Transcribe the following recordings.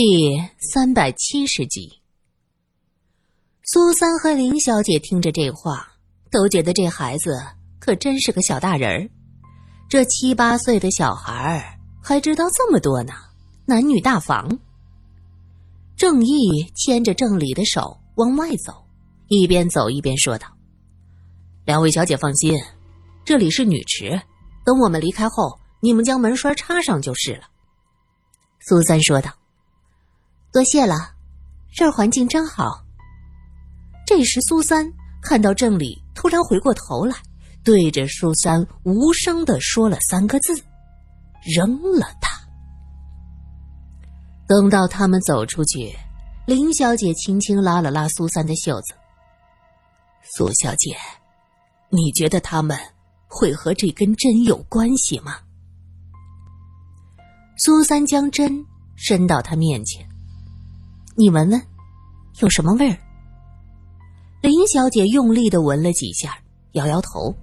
第三百七十集，苏三和林小姐听着这话，都觉得这孩子可真是个小大人儿。这七八岁的小孩儿还知道这么多呢，男女大防。郑义牵着郑理的手往外走，一边走一边说道：“两位小姐放心，这里是女池，等我们离开后，你们将门栓插上就是了。”苏三说道。多谢了，这儿环境真好。这时，苏三看到郑理突然回过头来，对着苏三无声的说了三个字：“扔了他。”等到他们走出去，林小姐轻轻拉了拉苏三的袖子：“苏小姐，你觉得他们会和这根针有关系吗？”苏三将针伸到他面前。你闻闻，有什么味儿？林小姐用力的闻了几下，摇摇头：“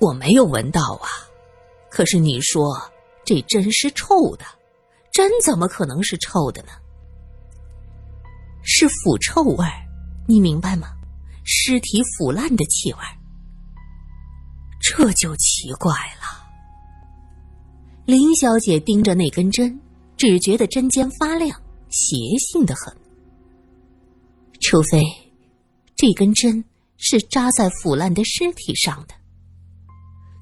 我没有闻到啊。可是你说这针是臭的，针怎么可能是臭的呢？是腐臭味儿，你明白吗？尸体腐烂的气味这就奇怪了。”林小姐盯着那根针，只觉得针尖发亮。邪性的很，除非这根针是扎在腐烂的尸体上的。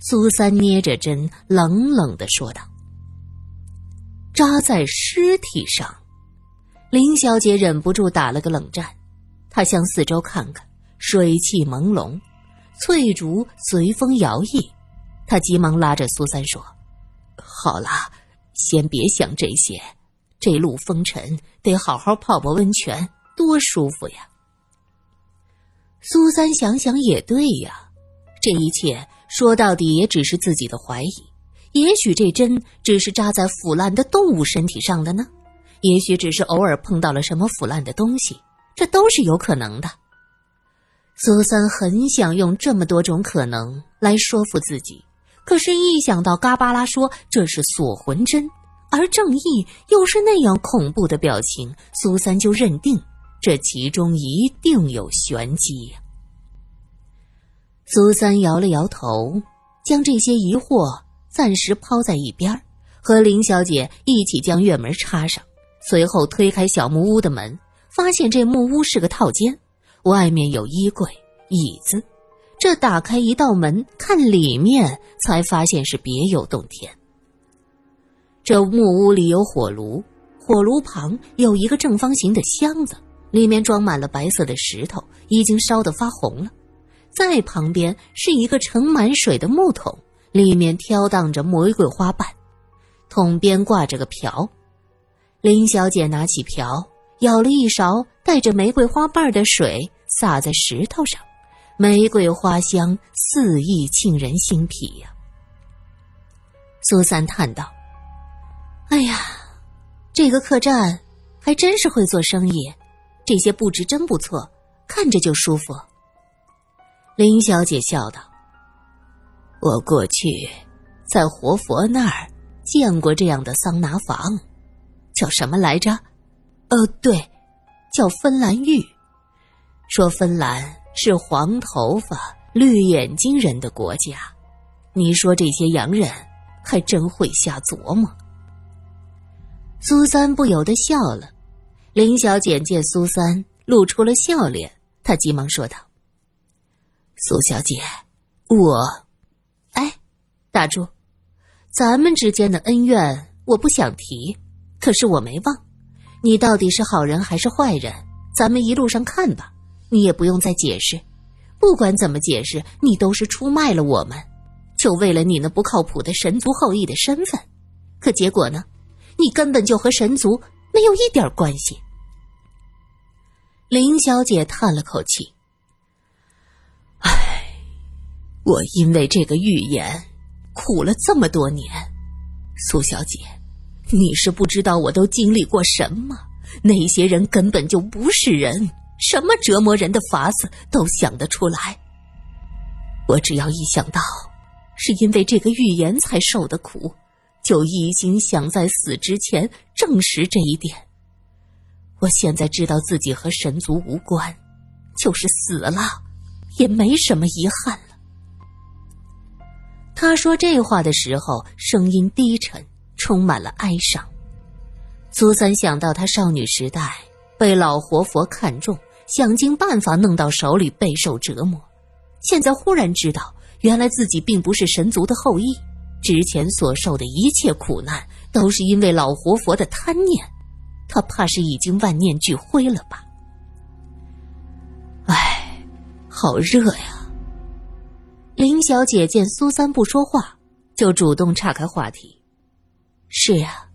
苏三捏着针，冷冷的说道：“扎在尸体上。”林小姐忍不住打了个冷战，她向四周看看，水汽朦胧，翠竹随风摇曳，她急忙拉着苏三说：“好了，先别想这些。”这路风尘，得好好泡泡温泉，多舒服呀！苏三想想也对呀，这一切说到底也只是自己的怀疑。也许这针只是扎在腐烂的动物身体上的呢，也许只是偶尔碰到了什么腐烂的东西，这都是有可能的。苏三很想用这么多种可能来说服自己，可是，一想到嘎巴拉说这是锁魂针。而正义又是那样恐怖的表情，苏三就认定这其中一定有玄机。苏三摇了摇头，将这些疑惑暂时抛在一边，和林小姐一起将院门插上，随后推开小木屋的门，发现这木屋是个套间，外面有衣柜、椅子。这打开一道门，看里面，才发现是别有洞天。这木屋里有火炉，火炉旁有一个正方形的箱子，里面装满了白色的石头，已经烧得发红了。再旁边是一个盛满水的木桶，里面飘荡着玫瑰花瓣，桶边挂着个瓢。林小姐拿起瓢，舀了一勺带着玫瑰花瓣的水，洒在石头上，玫瑰花香四溢，沁人心脾呀。苏三叹道。哎呀，这个客栈还真是会做生意，这些布置真不错，看着就舒服。林小姐笑道：“我过去在活佛那儿见过这样的桑拿房，叫什么来着？呃，对，叫芬兰浴。说芬兰是黄头发、绿眼睛人的国家，你说这些洋人还真会瞎琢磨。”苏三不由得笑了，林小姐见苏三露出了笑脸，她急忙说道：“苏小姐，我……哎，打住，咱们之间的恩怨我不想提，可是我没忘，你到底是好人还是坏人？咱们一路上看吧，你也不用再解释。不管怎么解释，你都是出卖了我们，就为了你那不靠谱的神族后裔的身份。可结果呢？”你根本就和神族没有一点关系。林小姐叹了口气：“唉，我因为这个预言苦了这么多年。苏小姐，你是不知道我都经历过什么。那些人根本就不是人，什么折磨人的法子都想得出来。我只要一想到是因为这个预言才受的苦。”就一心想在死之前证实这一点。我现在知道自己和神族无关，就是死了，也没什么遗憾了。他说这话的时候，声音低沉，充满了哀伤。苏三想到他少女时代被老活佛看中，想尽办法弄到手里，备受折磨。现在忽然知道，原来自己并不是神族的后裔，之前所受的一切苦难都是因为老活佛的贪念。他怕是已经万念俱灰了吧？唉，好热呀！林小姐见苏三不说话，就主动岔开话题：“是呀，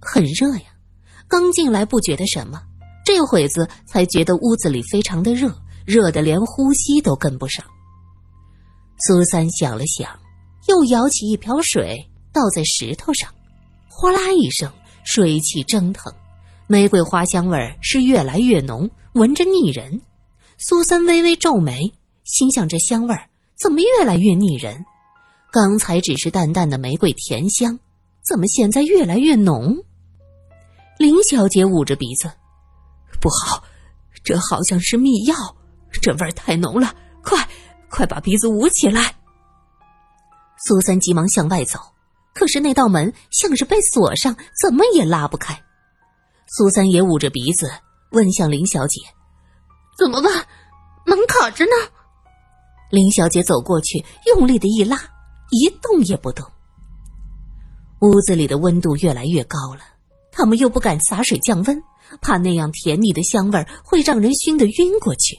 很热呀。刚进来不觉得什么，这会子才觉得屋子里非常的热，热的连呼吸都跟不上。”苏三想了想，又舀起一瓢水倒在石头上，哗啦一声，水汽蒸腾。玫瑰花香味儿是越来越浓，闻着腻人。苏三微微皱眉，心想：这香味儿怎么越来越腻人？刚才只是淡淡的玫瑰甜香，怎么现在越来越浓？林小姐捂着鼻子：“不好，这好像是秘药，这味儿太浓了！快，快把鼻子捂起来！”苏三急忙向外走，可是那道门像是被锁上，怎么也拉不开。苏三也捂着鼻子问向林小姐：“怎么办？门卡着呢。”林小姐走过去，用力的一拉，一动也不动。屋子里的温度越来越高了，他们又不敢洒水降温，怕那样甜腻的香味会让人熏得晕过去，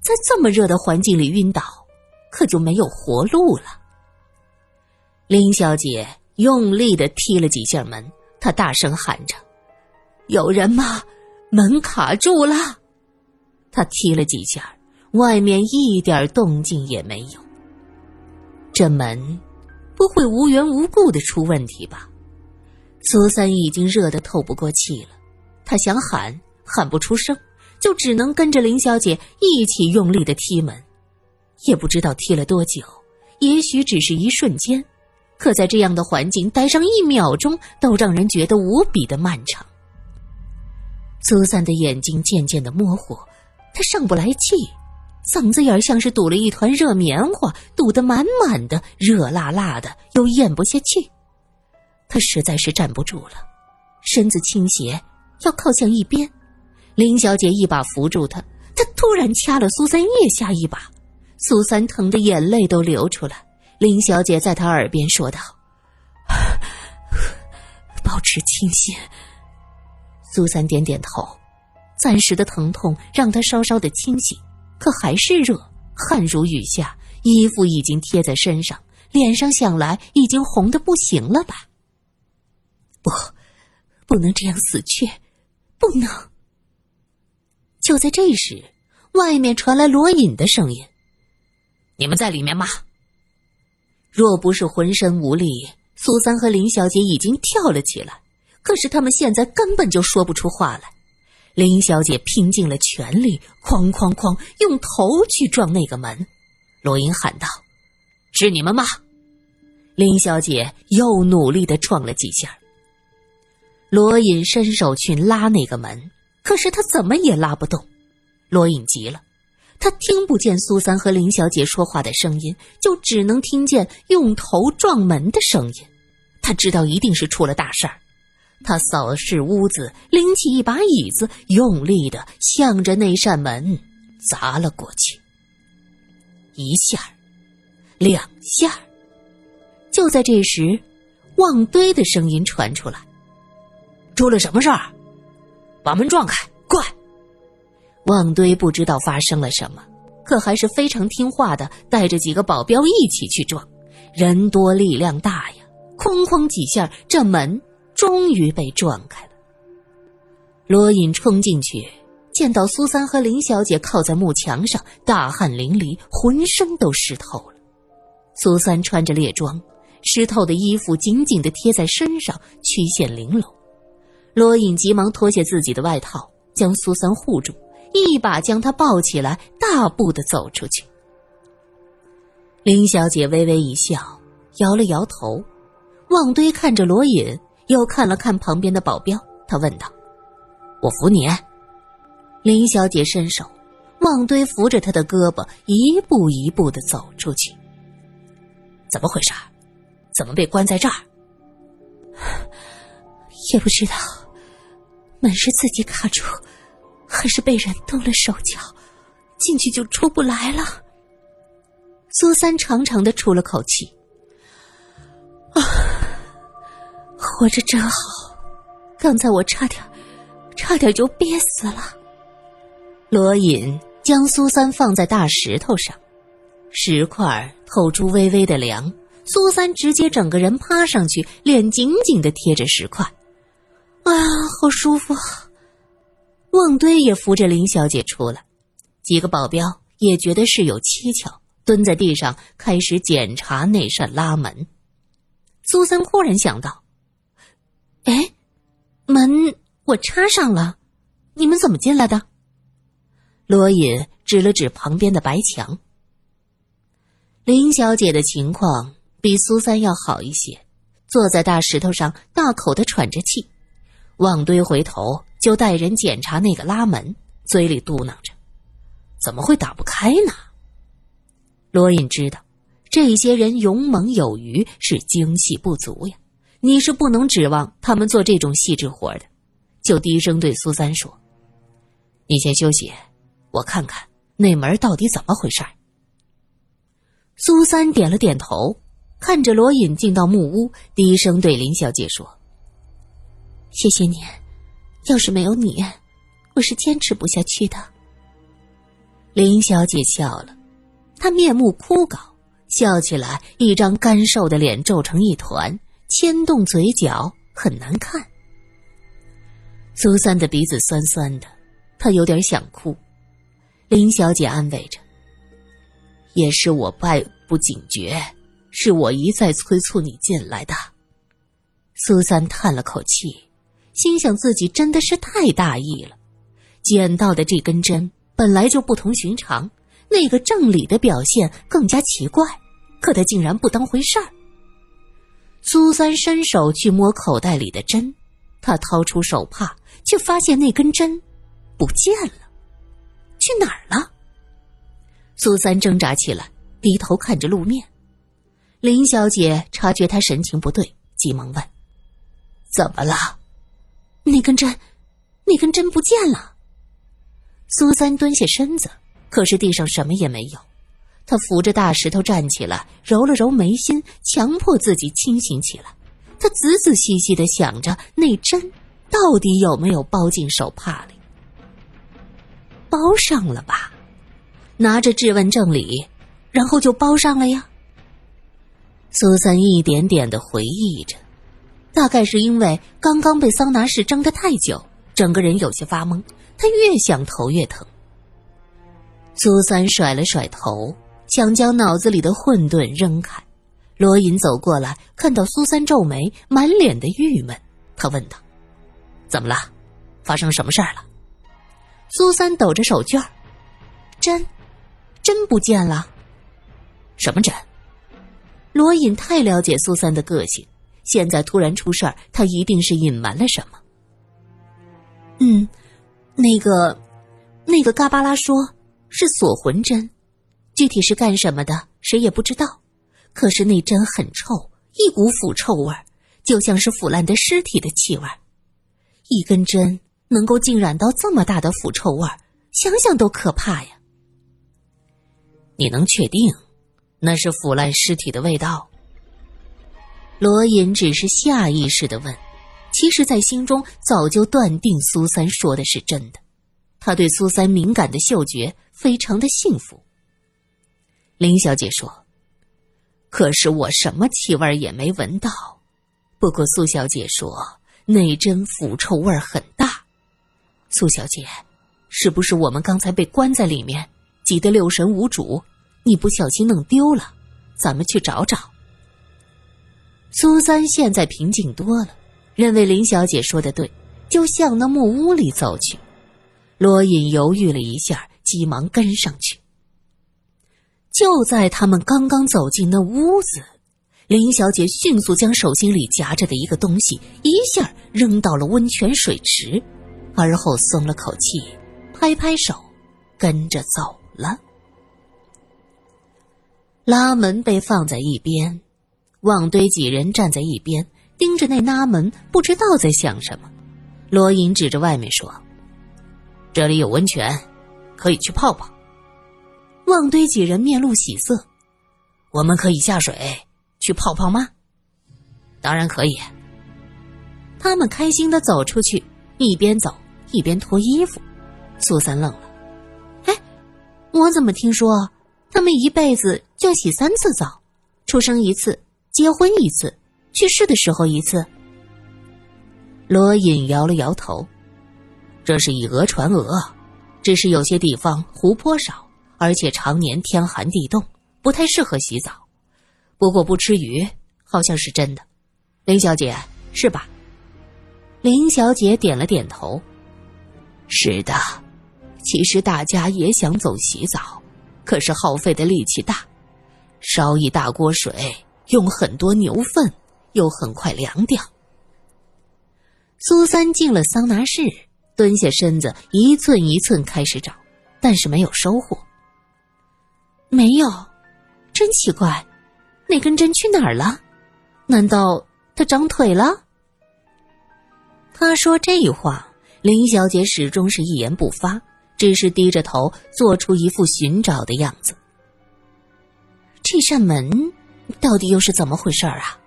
在这么热的环境里晕倒，可就没有活路了。林小姐用力的踢了几下门，她大声喊着。有人吗？门卡住了。他踢了几下，外面一点动静也没有。这门不会无缘无故的出问题吧？苏三已经热得透不过气了，他想喊，喊不出声，就只能跟着林小姐一起用力的踢门。也不知道踢了多久，也许只是一瞬间，可在这样的环境待上一秒钟，都让人觉得无比的漫长。苏三的眼睛渐渐的模糊，他上不来气，嗓子眼像是堵了一团热棉花，堵得满满的，热辣辣的，又咽不下气。他实在是站不住了，身子倾斜，要靠向一边。林小姐一把扶住他，她突然掐了苏三腋下一把，苏三疼得眼泪都流出来。林小姐在他耳边说道：“保持清醒。”苏三点点头，暂时的疼痛让他稍稍的清醒，可还是热，汗如雨下，衣服已经贴在身上，脸上想来已经红的不行了吧？不，不能这样死去，不能！就在这时，外面传来罗隐的声音：“你们在里面吗？”若不是浑身无力，苏三和林小姐已经跳了起来。可是他们现在根本就说不出话来。林小姐拼尽了全力，哐哐哐，用头去撞那个门。罗英喊道：“是你们吗？”林小姐又努力的撞了几下。罗隐伸手去拉那个门，可是他怎么也拉不动。罗隐急了，他听不见苏三和林小姐说话的声音，就只能听见用头撞门的声音。他知道一定是出了大事儿。他扫视屋子，拎起一把椅子，用力的向着那扇门砸了过去。一下，两下。就在这时，旺堆的声音传出来：“出了什么事儿？把门撞开，快！”旺堆不知道发生了什么，可还是非常听话的，带着几个保镖一起去撞。人多力量大呀，哐哐几下，这门。终于被撞开了。罗隐冲进去，见到苏三和林小姐靠在木墙上，大汗淋漓，浑身都湿透了。苏三穿着猎装，湿透的衣服紧紧的贴在身上，曲线玲珑。罗隐急忙脱下自己的外套，将苏三护住，一把将他抱起来，大步的走出去。林小姐微微一笑，摇了摇头。旺堆看着罗隐，又看了看旁边的保镖，他问道：“我扶你。”林小姐伸手，旺堆扶着她的胳膊，一步一步的走出去。怎么回事？怎么被关在这儿？也不知道，门是自己卡住，还是被人动了手脚，进去就出不来了。苏三长长的出了口气，啊，活着真好，刚才我差点，差点就憋死了。罗隐将苏三放在大石头上，石块透出微微的凉，苏三直接整个人趴上去，脸紧紧的贴着石块。啊，好舒服！旺堆也扶着林小姐出来，几个保镖也觉得事有蹊跷，蹲在地上开始检查那扇拉门。苏三忽然想到：“哎，门我插上了，你们怎么进来的？”罗隐指了指旁边的白墙。林小姐的情况比苏三要好一些，坐在大石头上，大口的喘着气。旺堆回头就带人检查那个拉门，嘴里嘟囔着：“怎么会打不开呢？”罗隐知道，这些人勇猛有余，是精细不足呀。你是不能指望他们做这种细致活的，就低声对苏三说：“你先休息。”我看看那门到底怎么回事。苏三点了点头，看着罗隐进到木屋，低声对林小姐说：“谢谢你，要是没有你，我是坚持不下去的。”林小姐笑了，她面目枯槁，笑起来一张干瘦的脸皱成一团，牵动嘴角，很难看。苏三的鼻子酸酸的，他有点想哭。林小姐安慰着：“也是我败不警觉，是我一再催促你进来的。”苏三叹了口气，心想自己真的是太大意了。捡到的这根针本来就不同寻常，那个正理的表现更加奇怪，可他竟然不当回事儿。苏三伸手去摸口袋里的针，他掏出手帕，却发现那根针不见了。去哪儿了？苏三挣扎起来，低头看着路面。林小姐察觉他神情不对，急忙问：“怎么了？那根针，那根针不见了。”苏三蹲下身子，可是地上什么也没有。他扶着大石头站起来，揉了揉眉心，强迫自己清醒起来。他仔仔细细的想着，那针到底有没有包进手帕里？包上了吧，拿着质问正理，然后就包上了呀。苏三一点点的回忆着，大概是因为刚刚被桑拿室蒸的太久，整个人有些发懵。他越想头越疼。苏三甩了甩头，想将脑子里的混沌扔开。罗隐走过来，看到苏三皱眉，满脸的郁闷，他问道：“怎么了？发生什么事儿了？”苏三抖着手绢儿，针，针不见了。什么针？罗隐太了解苏三的个性，现在突然出事儿，他一定是隐瞒了什么。嗯，那个，那个嘎巴拉说是锁魂针，具体是干什么的，谁也不知道。可是那针很臭，一股腐臭味儿，就像是腐烂的尸体的气味儿。一根针。能够浸染到这么大的腐臭味儿，想想都可怕呀！你能确定那是腐烂尸体的味道？罗隐只是下意识的问，其实，在心中早就断定苏三说的是真的。他对苏三敏感的嗅觉非常的幸福。林小姐说：“可是我什么气味也没闻到。不过苏小姐说那针腐臭味很大。”苏小姐，是不是我们刚才被关在里面，急得六神无主？你不小心弄丢了，咱们去找找。苏三现在平静多了，认为林小姐说的对，就向那木屋里走去。罗隐犹豫了一下，急忙跟上去。就在他们刚刚走进那屋子，林小姐迅速将手心里夹着的一个东西一下扔到了温泉水池，而后松了口气，拍拍手，跟着走了。拉门被放在一边，旺堆几人站在一边，盯着那拉门，不知道在想什么。罗隐指着外面说：“这里有温泉，可以去泡泡。”旺堆几人面露喜色：“我们可以下水。”去泡泡吗？当然可以。他们开心的走出去，一边走一边脱衣服。苏三愣了：“哎，我怎么听说他们一辈子就洗三次澡？出生一次，结婚一次，去世的时候一次？”罗隐摇了摇头：“这是以讹传讹，只是有些地方湖泊少，而且常年天寒地冻，不太适合洗澡。”不过不吃鱼，好像是真的。林小姐是吧？林小姐点了点头。是的，其实大家也想走洗澡，可是耗费的力气大，烧一大锅水，用很多牛粪，又很快凉掉。苏三进了桑拿室，蹲下身子，一寸一寸开始找，但是没有收获。没有，真奇怪。那根针去哪儿了？难道他长腿了？他说这话，林小姐始终是一言不发，只是低着头，做出一副寻找的样子。这扇门到底又是怎么回事啊？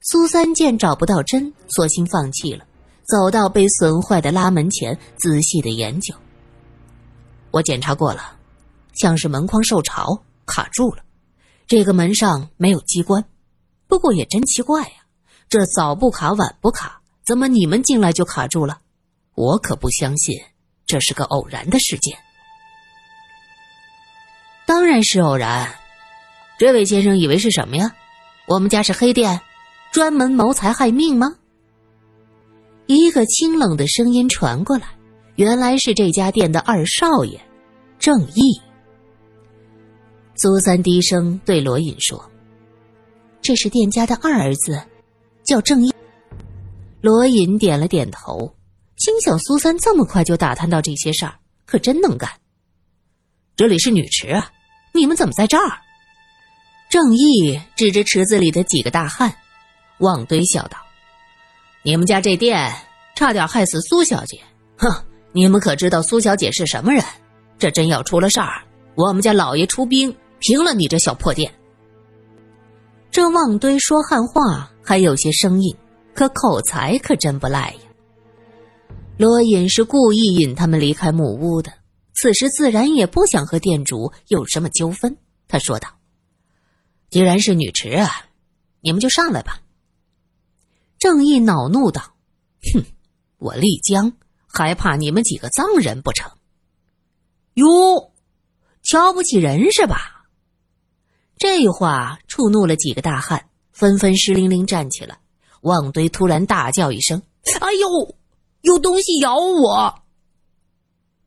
苏三见找不到针，索性放弃了，走到被损坏的拉门前，仔细的研究。我检查过了，像是门框受潮卡住了。这个门上没有机关，不过也真奇怪呀，这早不卡晚不卡，怎么你们进来就卡住了？我可不相信这是个偶然的事件。当然是偶然，这位先生以为是什么呀？我们家是黑店，专门谋财害命吗？一个清冷的声音传过来，原来是这家店的二少爷，郑义。苏三低声对罗隐说：“这是店家的二儿子，叫郑义。”罗隐点了点头，心想：苏三这么快就打探到这些事儿，可真能干。这里是女池啊，你们怎么在这儿？郑义指着池子里的几个大汉，旺堆笑道：“你们家这店差点害死苏小姐，哼！你们可知道苏小姐是什么人？这真要出了事儿，我们家老爷出兵。”平了你这小破店！这旺堆说汉话还有些生硬，可口才可真不赖呀。罗隐是故意引他们离开木屋的，此时自然也不想和店主有什么纠纷。他说道：“既然是女池啊，你们就上来吧。”正义恼怒道：“哼，我丽江还怕你们几个藏人不成？哟，瞧不起人是吧？”这话触怒了几个大汉，纷纷湿淋淋站起来。旺堆突然大叫一声：“哎呦，有东西咬我！”